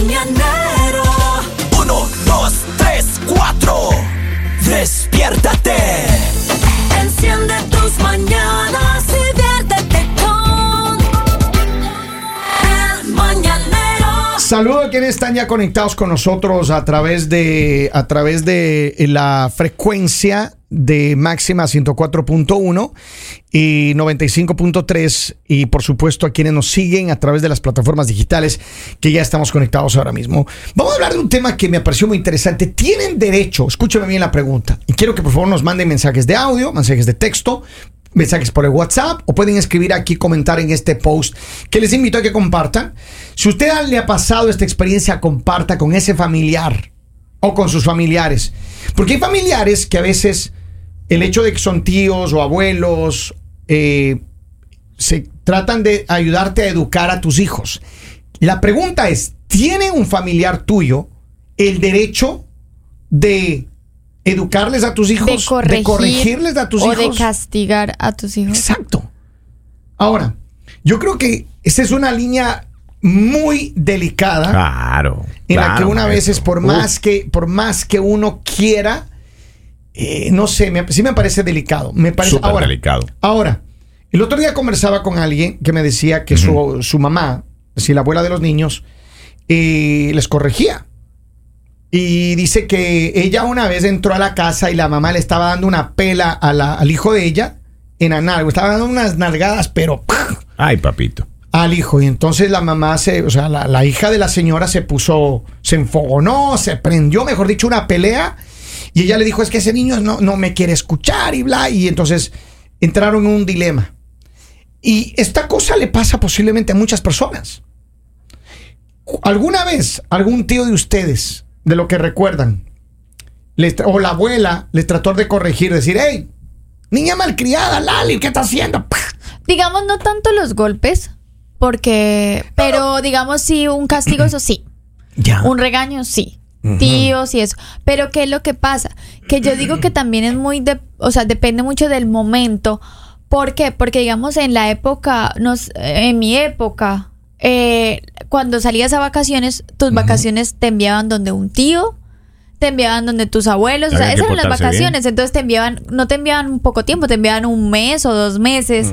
mañanero. Uno, dos, tres, cuatro. Despiértate. Saludos a quienes están ya conectados con nosotros a través de a través de la frecuencia de máxima 104.1 y 95.3 y por supuesto a quienes nos siguen a través de las plataformas digitales que ya estamos conectados ahora mismo. Vamos a hablar de un tema que me pareció muy interesante. Tienen derecho, escúchame bien la pregunta, y quiero que por favor nos manden mensajes de audio, mensajes de texto, mensajes por el WhatsApp o pueden escribir aquí, comentar en este post que les invito a que compartan. Si usted le ha pasado esta experiencia, comparta con ese familiar o con sus familiares. Porque hay familiares que a veces el hecho de que son tíos o abuelos eh, se tratan de ayudarte a educar a tus hijos. La pregunta es, ¿tiene un familiar tuyo el derecho de educarles a tus hijos? de corregir corregirles a tus o hijos? de castigar a tus hijos. Exacto. Ahora, yo creo que esa es una línea muy delicada Claro. en la que una veces por más que por más que uno quiera eh, no sé, me- sí me parece delicado. Me parece Súper ahora, delicado. Ahora, el otro día conversaba con alguien que me decía que su, su mamá, si la abuela de los niños, eh, les corregía. Y dice que ella una vez entró a la casa y la mamá le estaba dando una pela a la- al hijo de ella en anal. Estaba dando unas nalgadas, pero ¡pah! Ay, papito. al hijo. Y entonces la mamá se, o sea, la, la hija de la señora se puso, se enfogonó, se prendió, mejor dicho, una pelea. Y ella le dijo, es que ese niño no, no me quiere escuchar y bla. Y entonces entraron en un dilema. Y esta cosa le pasa posiblemente a muchas personas. ¿Alguna vez algún tío de ustedes, de lo que recuerdan, les o la abuela les trató de corregir, decir, hey, niña malcriada, Lali, ¿qué está haciendo? ¡Pah! Digamos, no tanto los golpes, porque. Pero digamos, sí, un castigo, eso sí. Ya. Un regaño, sí. Tíos y eso. Pero ¿qué es lo que pasa? Que yo digo que también es muy de, o sea, depende mucho del momento. ¿Por qué? Porque digamos en la época, nos, en mi época, eh, cuando salías a vacaciones, tus vacaciones te enviaban donde un tío, te enviaban donde tus abuelos, o sea, esas eran las bien. vacaciones, entonces te enviaban, no te enviaban un poco tiempo, te enviaban un mes o dos meses.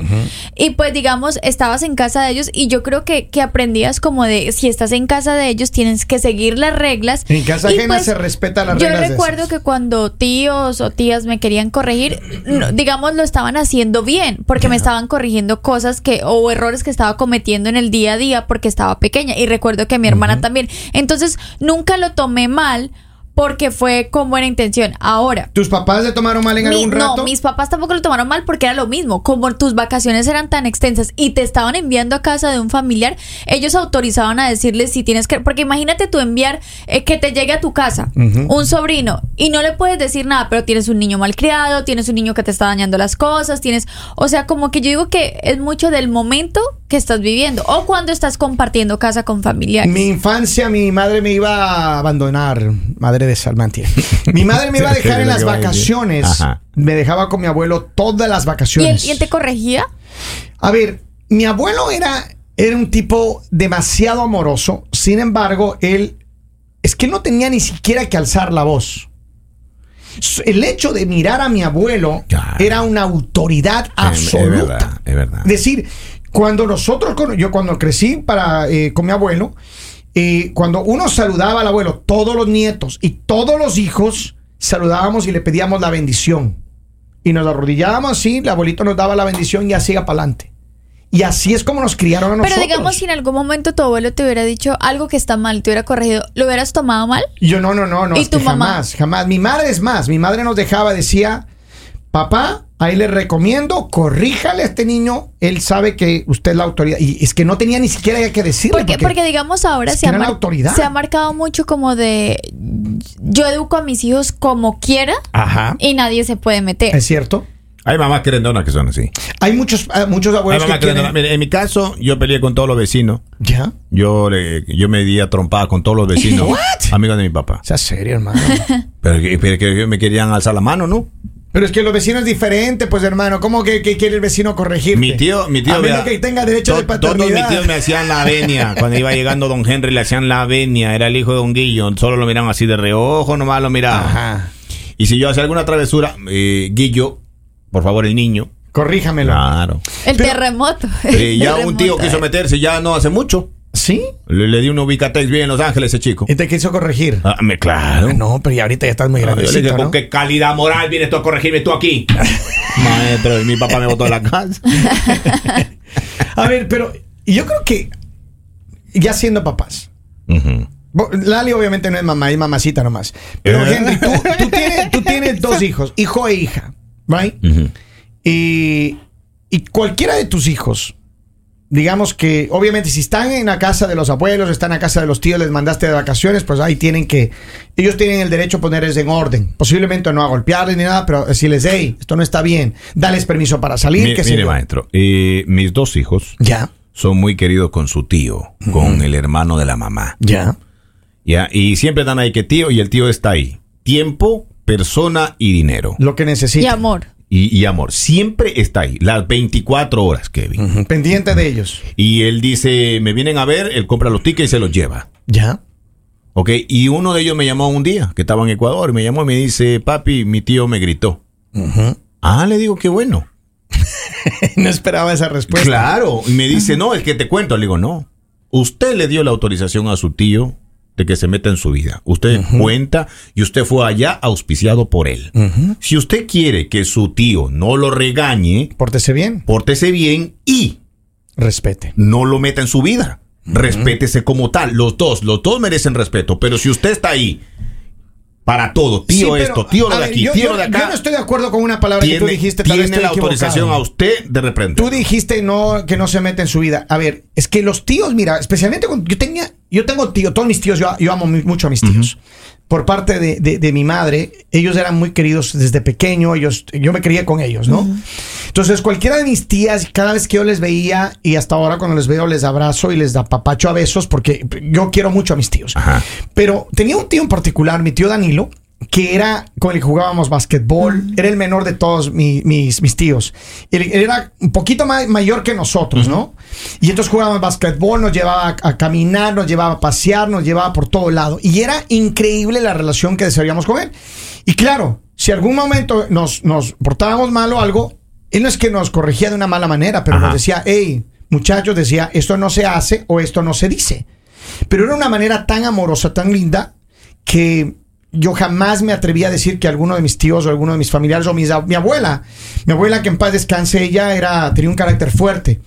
Y pues digamos, estabas en casa de ellos y yo creo que, que aprendías como de, si estás en casa de ellos, tienes que seguir las reglas. En casa Y, ajena pues, se respeta las yo reglas. de recuerdo esas. que cuando tíos o tías me querían corregir, no, digamos, lo estaban haciendo bien, porque me estaban corrigiendo cosas que, o errores que estaba cometiendo en el día a día porque estaba pequeña. Y recuerdo que mi hermana también. Entonces, nunca lo tomé mal porque fue con buena intención. Ahora, ¿Tus papás se tomaron mal en mi- algún rato? No, mis papás tampoco lo tomaron mal porque era lo mismo. Como tus vacaciones eran tan extensas y te estaban enviando a casa de un familiar, ellos autorizaban a decirles si tienes que. Porque imagínate tú enviar eh, que te llegue a tu casa un sobrino y no le puedes decir nada, pero tienes un niño malcriado, tienes un niño que te está dañando las cosas, tienes. O sea, como que yo digo que es mucho del momento que estás viviendo o cuando estás compartiendo casa con familiares. Mi infancia, mi madre me iba a abandonar, madre de Salmantia. Mi madre me iba a dejar en las vacaciones. Ajá. Me dejaba con mi abuelo todas las ¿Y él, vacaciones. y él te corregía? A ver, mi abuelo era, era un tipo demasiado amoroso. Sin embargo, él es que no tenía ni siquiera que alzar la voz. El hecho de mirar a mi abuelo Claro. era una autoridad Es- absoluta. Es verdad, es verdad. Es decir, cuando nosotros, yo cuando crecí para, eh, con mi abuelo, eh, cuando uno saludaba al abuelo, todos los nietos y todos los hijos saludábamos y le pedíamos la bendición. Y nos arrodillábamos así, el abuelito nos daba la bendición y así iba para adelante. Y así es como nos criaron a nosotros. Pero digamos, si en algún momento tu abuelo te hubiera dicho algo que está mal, te hubiera corregido, ¿lo hubieras tomado mal? Yo no, no, no, no. ¿Y tu mamá? Jamás, jamás. Mi madre es más. Mi madre nos dejaba, decía, papá, ahí le recomiendo, corríjale a este niño. Él sabe que usted es la autoridad. Y es que no tenía ni siquiera que decirle. Porque, porque digamos ahora se ha, la autoridad. se ha marcado mucho como de yo educo a mis hijos como quiera Ajá. y nadie se puede meter. Es cierto. Hay mamás querendonas que son así. Hay muchos, ah, muchos Hay abuelos mamás que quieren... Mire, en mi caso, yo peleé con todos los vecinos. ¿Ya? Yo, le, yo me di a trompada con todos los vecinos. What? Amigos de mi papá. Sea serio, hermano. Pero, pero que me querían alzar la mano, ¿no? Pero es que los vecinos es diferente, pues hermano. ¿Cómo que, que quiere el vecino corregirte? Mi tío, mi tío. A menos vea, que tenga derecho to- de paternidad. Todos mis tíos me hacían la venia. Cuando iba llegando don Henry le hacían la venia. Era el hijo de don Guillo. Solo lo miraban así de reojo, nomás lo miraban. Ajá. Y si yo hacía alguna travesura, eh, Guillo, por favor, el niño. Corríjamelo. Claro. El Pero- terremoto. Eh, ya un tío quiso meterse ya no hace mucho. ¿Sí? Le, le di un ubicatex bien en Los Ángeles ese chico. Y te quiso corregir. Ah, me, claro. Ah, no, pero ya ahorita ya estás muy ¿no? ¿con qué calidad moral vienes tú a corregirme tú aquí? Maestro, mi papá me botó de la casa. A ver, pero yo creo que ya siendo papás. Lali obviamente no es mamá, es mamacita nomás. Pero Eh. Henry, tú, tú tienes, tú tienes dos hijos, hijo e hija, ¿right? Y, y cualquiera de tus hijos, digamos que obviamente si están en la casa de los abuelos, están en la casa de los tíos, les mandaste de vacaciones, pues ahí tienen que, ellos tienen el derecho a ponerles en orden. Posiblemente no a golpearles ni nada, pero decirles, hey, esto no está bien, dales permiso para salir, Mi- que mire, maestro, eh, mis dos hijos Ya, son muy queridos con su tío, con el hermano de la mamá. ya. ¿ya? Y siempre están ahí que tío y el tío está ahí. Tiempo, persona y dinero. Lo que Y necesitan. amor. Y, y amor, siempre está ahí, las 24 horas, Kevin. Pendiente de ellos. Y él dice, me vienen a ver, él compra los tickets y se los lleva. Ya. ¿Ok? Y uno de ellos me llamó un día, que estaba en Ecuador, y me llamó y me dice, papi, mi tío me gritó. Ah, le digo, qué bueno. no esperaba esa respuesta. Claro. Y me dice, no, es que te cuento. Le digo, no. Usted le dio la autorización a su tío de que se meta en su vida. Usted cuenta y usted fue allá auspiciado por él. Si usted quiere que su tío no lo regañe, Pórtese bien. pórtese bien y Respete. no lo meta en su vida. Respétese como tal. Los dos, los dos merecen respeto. Pero si usted está ahí para todo, tío Sí, pero, esto, tío lo de ver, aquí, yo, tío yo- lo de acá, yo no estoy de acuerdo con una palabra que tú dijiste. tal vez tiene estoy la autorización a usted de reprender. Tú dijiste no que no se mete en su vida. A ver, es que los tíos, mira, especialmente cuando yo tenía, yo tengo tío, todos mis tíos, yo, yo amo mu- mucho a mis tíos. Por parte de, de- de mi madre, ellos eran muy queridos desde pequeño, ellos, yo me crié con ellos, ¿no? Entonces, cualquiera de mis tías, cada vez que yo les veía, y hasta ahora cuando les veo, les abrazo y les da papacho a besos, porque yo quiero mucho a mis tíos. Ajá. Pero tenía un tío en particular, mi tío Danilo, que era con el que jugábamos basquetbol, era el menor de todos mi- mis, mis tíos. Él, él era un poquito más mayor que nosotros, ¿no? Y entonces jugábamos basquetbol, nos llevaba a, a caminar, nos llevaba a pasear, nos llevaba por todo lado. Y era increíble la relación que desarrollamos con él. Y claro, si algún momento nos, nos portábamos mal o algo, él no es que nos corregía de una mala manera, pero Ajá. nos decía, hey, muchachos, decía, esto no se hace o esto no se dice. Pero era una manera tan amorosa, tan linda, que yo jamás me atreví a decir que alguno de mis tíos o alguno de mis familiares o mis mi abuela, mi abuela que en paz descanse, ella era, tenía un carácter fuerte.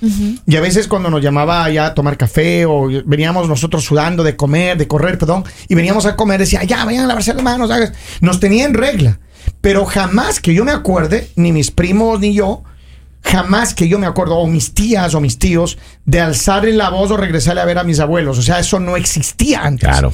Y a veces cuando nos llamaba ya a tomar café o veníamos nosotros sudando de comer, de correr, perdón, y veníamos a comer, decía, ya, vayan a lavarse las manos, hagas". nos tenía en regla. Pero jamás que yo me acuerde, ni mis primos ni yo, jamás que yo me acuerdo, o mis tías o mis tíos, de alzarle la voz o regresarle a ver a mis abuelos. O sea, eso no existía antes. Claro.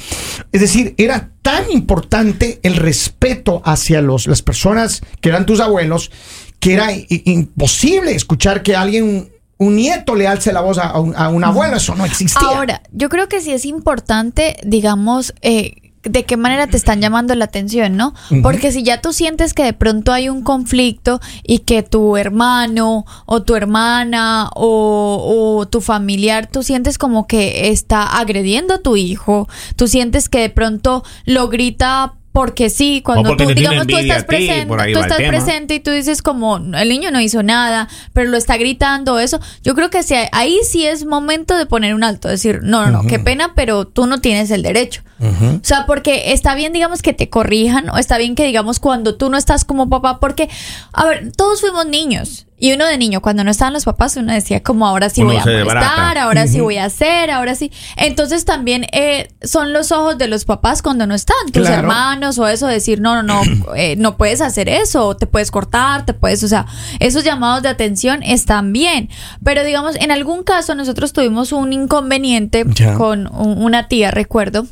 Es decir, era tan importante el respeto hacia los, las personas que eran tus abuelos, que era imposible escuchar que alguien, un nieto, le alce la voz a, a un, a un abuelo. Eso no existía. Ahora, yo creo que sí es importante, digamos, eh, de qué manera te están llamando la atención, ¿no? Porque si ya tú sientes que de pronto hay un conflicto y que tu hermano o tu hermana o, o tu familiar, tú sientes como que está agrediendo a tu hijo, tú sientes que de pronto lo grita porque sí, cuando porque tú, digamos, tú estás ti, presente, tú estás presente y tú dices como el niño no hizo nada, pero lo está gritando eso. Yo creo que sí, ahí sí es momento de poner un alto, decir, no, no, no, qué pena, pero tú no tienes el derecho. O sea, porque está bien, digamos, que te corrijan, o está bien que, digamos, cuando tú no estás como papá, porque, a ver, todos fuimos niños. Y uno de niño, cuando no estaban los papás, uno decía como ahora sí Uno voy a molestar, ahora sí voy a hacer, ahora sí. Entonces también eh, son los ojos de los papás cuando no están, tus Claro. hermanos o eso, decir, no, no, no, eh, no puedes hacer eso, o te puedes cortar, te puedes, o sea, esos llamados de atención están bien. Pero digamos, en algún caso nosotros tuvimos un inconveniente Ya. con un- una tía, recuerdo,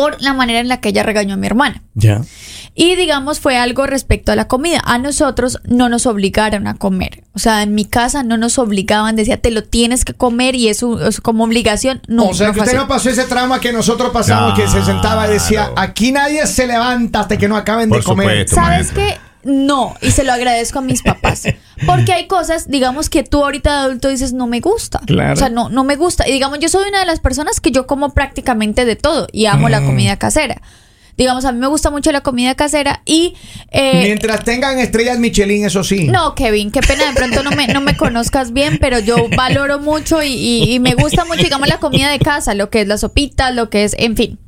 por la manera en la que ella regañó a mi hermana. Ya. Y digamos, fue algo respecto a la comida. A nosotros no nos obligaron a comer. O sea, en mi casa no nos obligaban, decía, te lo tienes que comer y eso es como obligación. No, o sea, no que usted no pasó ese trauma que nosotros pasamos, que se sentaba y decía, aquí nadie se levanta hasta que no acaben de comer. supuesto. ¿Sabes maestro. qué? No, y se lo agradezco a mis papás. Porque hay cosas, digamos, que tú ahorita de adulto dices, no me gusta. Claro. O sea, no, no me gusta. Y digamos, yo soy una de las personas que yo como prácticamente de todo y amo Mm. la comida casera. Digamos, a mí me gusta mucho la comida casera y... eh, Mientras tengan estrellas Michelin, eso sí. no, Kevin, qué pena de pronto no me, no me conozcas bien, pero yo valoro mucho y, y- y me gusta mucho, digamos, la comida de casa, lo que es la sopita, lo que es, en fin.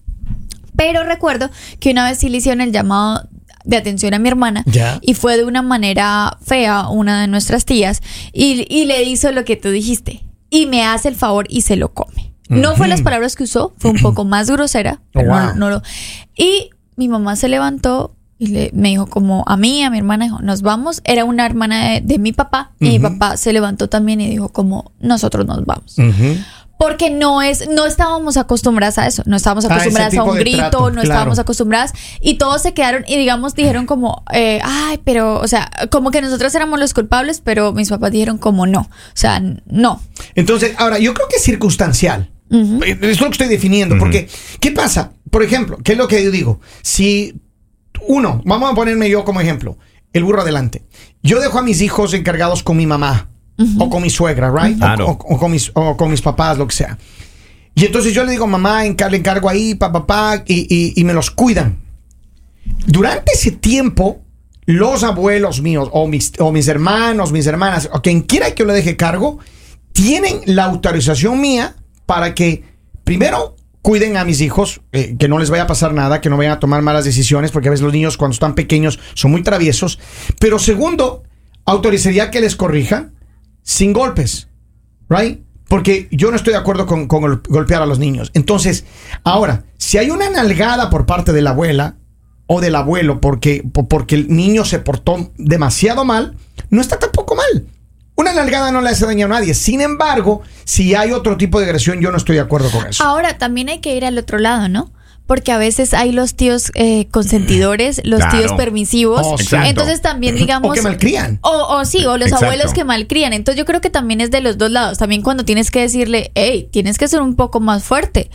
Pero recuerdo que una vez sí le hicieron el llamado de atención a mi hermana Ya. y fue de una manera fea una de nuestras tías y, y le hizo lo que tú dijiste y me hace el favor y se lo come. No fue las palabras que usó, fue un poco más grosera. pero no- Wow. no lo- y mi mamá se levantó y le, me dijo como a mí, a mi hermana, dijo, nos vamos. Era una hermana de, de mi papá y mi papá se levantó también y dijo como nosotros nos vamos. Porque no es, no estábamos acostumbradas a eso, no estábamos A ese acostumbradas a, un grito, trato, no claro. estábamos acostumbradas y todos se quedaron y digamos dijeron como, eh, ay, pero, o sea, como que nosotros éramos los culpables, pero mis papás dijeron como no, o sea, no. Entonces, ahora, yo creo que es circunstancial. Eh, Es lo que estoy definiendo. Porque, ¿qué pasa? Por ejemplo, ¿qué es lo que yo digo? Si uno, vamos a ponerme yo como ejemplo, el burro adelante. Yo dejo a mis hijos encargados con mi mamá o con mi suegra, ¿right? O- Claro. O, o con mis, o con mis papás, lo que sea. Y entonces yo le digo, mamá, encar- le encargo ahí, papá, papá, y, y- y me los cuidan. Durante ese tiempo, los abuelos míos, o mis, o mis hermanos, mis hermanas, o quien quiera que yo le deje cargo, tienen la autorización mía para que, primero, cuiden a mis hijos, eh, que no les vaya a pasar nada, que no vayan a tomar malas decisiones, porque a veces los niños cuando están pequeños son muy traviesos. Pero segundo, autorizaría que les corrija sin golpes, ¿right? Porque yo no estoy de acuerdo con, con gol- golpear a los niños. Entonces, ahora, si hay una nalgada por parte de la abuela o del abuelo porque, po- porque el niño se portó demasiado mal, no está tampoco mal. Una nalgada no le hace daño a nadie. Sin embargo, si hay otro tipo de agresión, yo no estoy de acuerdo con eso. Ahora también hay que ir al otro lado, ¿no? Porque a veces hay los tíos eh, consentidores, los Claro. tíos permisivos. Oh. Entonces también, digamos. O que malcrían. O, o sí, o los Exacto. abuelos que malcrían. Entonces yo creo que también es de los dos lados. También cuando tienes que decirle, hey, tienes que ser un poco más fuerte.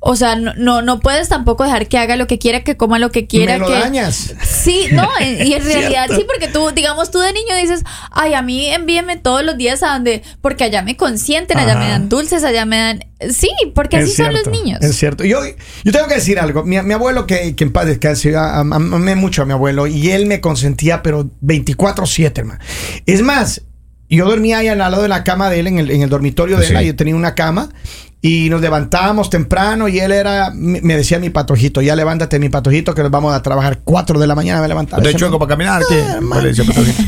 O sea, no, no, no puedes tampoco dejar que haga lo que quiera, que coma lo que quiera. Me lo que... dañas. Sí, no, en- y en realidad sí, porque tú, digamos, tú de niño dices, ay, a mí envíeme todos los días a donde, porque allá me consienten, allá Ajá. me dan dulces, allá me dan... Sí, porque así son los niños. Es cierto. Yo, yo tengo que decir algo. Mi, mi abuelo, que, que en paz descanse, amé mucho a mi abuelo y él me consentía, pero 24-7, hermano. Es más, yo dormía ahí al lado de la cama de él, en el, en el dormitorio de Sí. él. ahí Yo tenía una cama y nos levantábamos temprano y él era, me decía mi patojito, ya levántate mi patojito que nos vamos a trabajar 4 de la mañana. Me levantaba. ¿Te Ese- chueco para caminar? ¿Qué? Ah.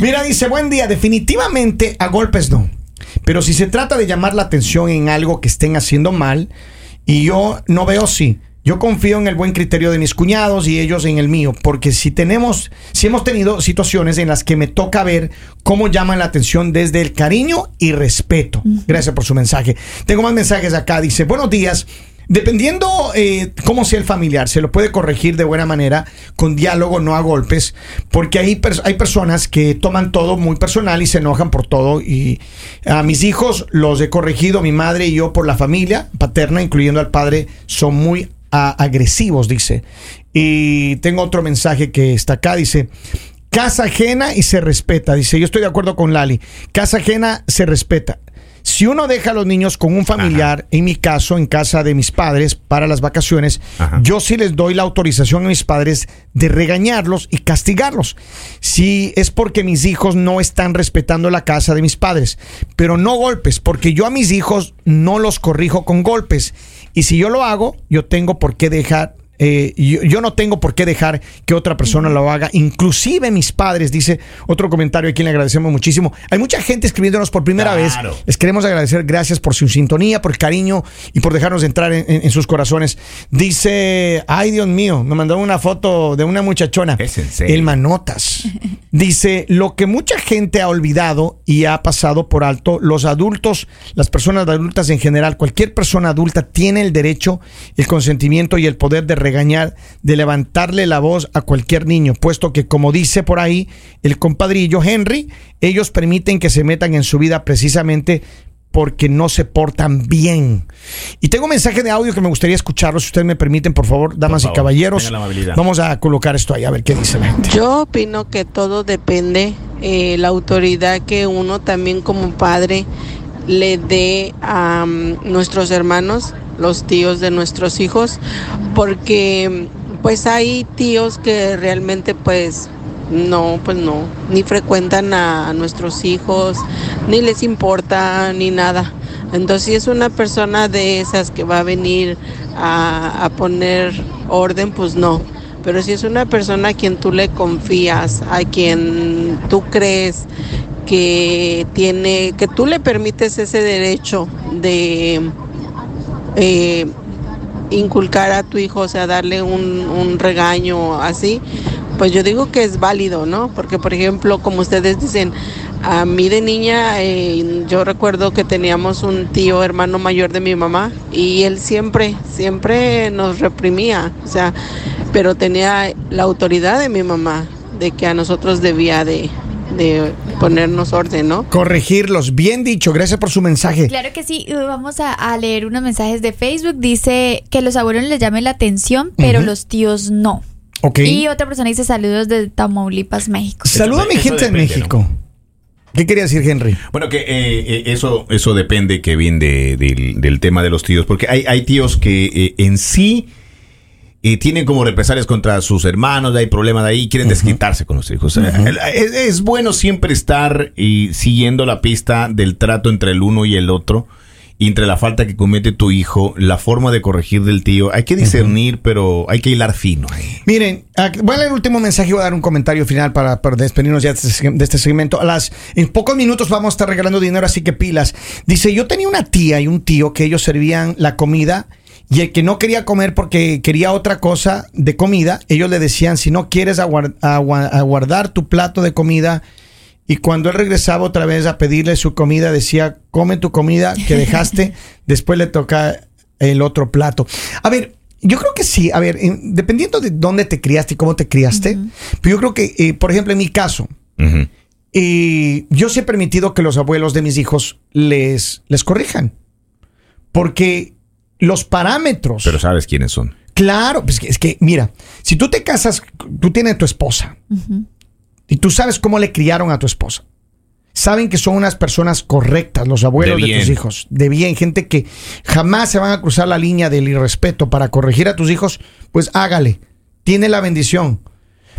Mira, dice, buen día. Definitivamente a golpes no. Pero si se trata de llamar la atención en algo que estén haciendo mal, y yo no veo sí. Yo confío en el buen criterio de mis cuñados y ellos en el mío, porque si tenemos, si hemos tenido situaciones en las que me toca ver cómo llaman la atención desde el cariño y respeto. Gracias por su mensaje. Tengo más mensajes acá. Dice, buenos días. Dependiendo eh, cómo sea el familiar, se lo puede corregir de buena manera, con diálogo, no a golpes, porque hay, pers- hay personas que toman todo muy personal y se enojan por todo. Y a mis hijos los he corregido, mi madre y yo por la familia paterna, incluyendo al padre, son muy agresivos, dice. Y tengo otro mensaje que está acá, dice. Casa ajena y se respeta. Dice, yo estoy de acuerdo con Lali. Casa ajena se respeta. Si uno deja a los niños con un familiar, en mi caso, en casa de mis padres, para las vacaciones, Ajá. yo sí les doy la autorización a mis padres de regañarlos y castigarlos. Si es porque mis hijos no están respetando la casa de mis padres, pero no golpes, porque yo a mis hijos no los corrijo con golpes. Y si yo lo hago, yo tengo por qué dejar eh, yo, yo no tengo por qué dejar que otra persona lo haga, inclusive mis padres, dice otro comentario a quien le agradecemos muchísimo. Hay mucha gente escribiéndonos por primera Claro. vez. Les queremos agradecer, gracias por su sintonía, por el cariño y por dejarnos entrar en, en- en sus corazones. Dice, ay Dios mío, me mandó una foto de una muchachona. ¿Es en serio? El manotas. Dice, lo que mucha gente ha olvidado y ha pasado por alto, los adultos, las personas adultas en general, cualquier persona adulta tiene el derecho, el consentimiento y el poder de regañar, de levantarle la voz a cualquier niño, puesto que como dice por ahí el compadrillo Henry, ellos permiten que se metan en su vida precisamente porque no se portan bien. Y tengo un mensaje de audio que me gustaría escucharlo, si ustedes me permiten, por favor, damas favor, y caballeros. tengan la amabilidad. Vamos a colocar esto ahí, a ver qué dice la gente. Yo opino que todo depende eh, la autoridad que uno también como padre le dé a mm, nuestros hermanos, los tíos de nuestros hijos, porque pues hay tíos que realmente pues no, pues no, ni frecuentan a nuestros hijos, ni les importa, ni nada. Entonces, si es una persona de esas que va a venir a, a poner orden, pues no. Pero si es una persona a quien tú le confías, a quien tú crees que tiene, que tú le permites ese derecho de eh, inculcar a tu hijo, o sea, darle un, regaño así, pues yo digo que es válido, ¿no? Porque, por ejemplo, como ustedes dicen, a mí de niña, eh, yo recuerdo que teníamos un tío hermano mayor de mi mamá y él siempre, siempre nos reprimía, o sea, pero tenía la autoridad de mi mamá de que a nosotros debía de, de ponernos orden, ¿no? Corregirlos, bien dicho, gracias por su mensaje. Claro que sí, vamos a, a leer unos mensajes de Facebook. Dice que los abuelos les llamen la atención, pero los tíos no. Ok. Y otra persona dice saludos de Tamaulipas, México. Saluda a mi gente en depende, México. ¿Qué quería decir Henry? Bueno, que eh, eh, eso, eso depende, Kevin, de, del, del tema de los tíos, porque hay, hay tíos que eh, en sí eh, tienen como represalias contra sus hermanos, hay problemas de ahí, quieren desquitarse con los hijos. Es, es bueno siempre estar eh, siguiendo la pista del trato entre el uno y el otro. Y entre la falta que comete tu hijo, la forma de corregir del tío, hay que discernir, pero hay que hilar fino ahí. Miren, voy a leer el último mensaje y voy a dar un comentario final para, para despedirnos ya de este, de este segmento. A las, en pocos minutos vamos a estar regalando dinero, así que pilas. Dice, yo tenía una tía y un tío que ellos servían la comida y el que no quería comer porque quería otra cosa de comida, ellos le decían, si no quieres aguar- agua- aguardar tu plato de comida, y cuando él regresaba otra vez a pedirle su comida, decía, come tu comida que dejaste, después le toca el otro plato. A ver, yo creo que sí, a ver, en- dependiendo de dónde te criaste y cómo te criaste, pero yo creo que, eh, por ejemplo, en mi caso, eh, yo sí he permitido que los abuelos de mis hijos les, les corrijan. Porque los parámetros... Pero sabes quiénes son. Claro, pues es que, mira, si tú te casas, tú tienes tu esposa y tú sabes cómo le criaron a tu esposa. Saben que son unas personas correctas, los abuelos De de, tus hijos, de bien, gente que jamás se van a cruzar la línea del irrespeto para corregir a tus hijos, pues hágale, tiene la bendición.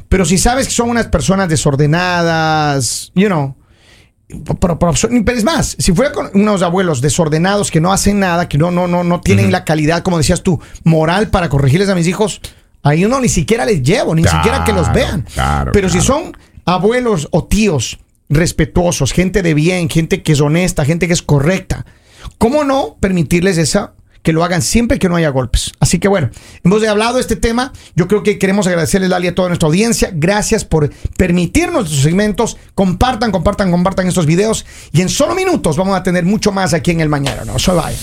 Pero si sabes que son unas personas desordenadas, you know, pero, pero- pero es más, si fuera con unos abuelos desordenados que no hacen nada, que no, no, no, no tienen la calidad, como decías tú, moral para corregirles a mis hijos, ahí uno ni siquiera les llevo, ni Claro, siquiera que los vean. claro, pero si son abuelos o tíos respetuosos, gente de bien, gente que es honesta, gente que es correcta, ¿cómo no permitirles esa? Que lo hagan siempre que no haya golpes. Así que bueno, hemos hablado de este tema. Yo creo que queremos agradecerle, Lali, a toda nuestra audiencia. Gracias por permitirnos estos segmentos. Compartan, compartan, compartan estos videos. Y en solo minutos vamos a tener mucho más aquí en el Mañana. No se vayan.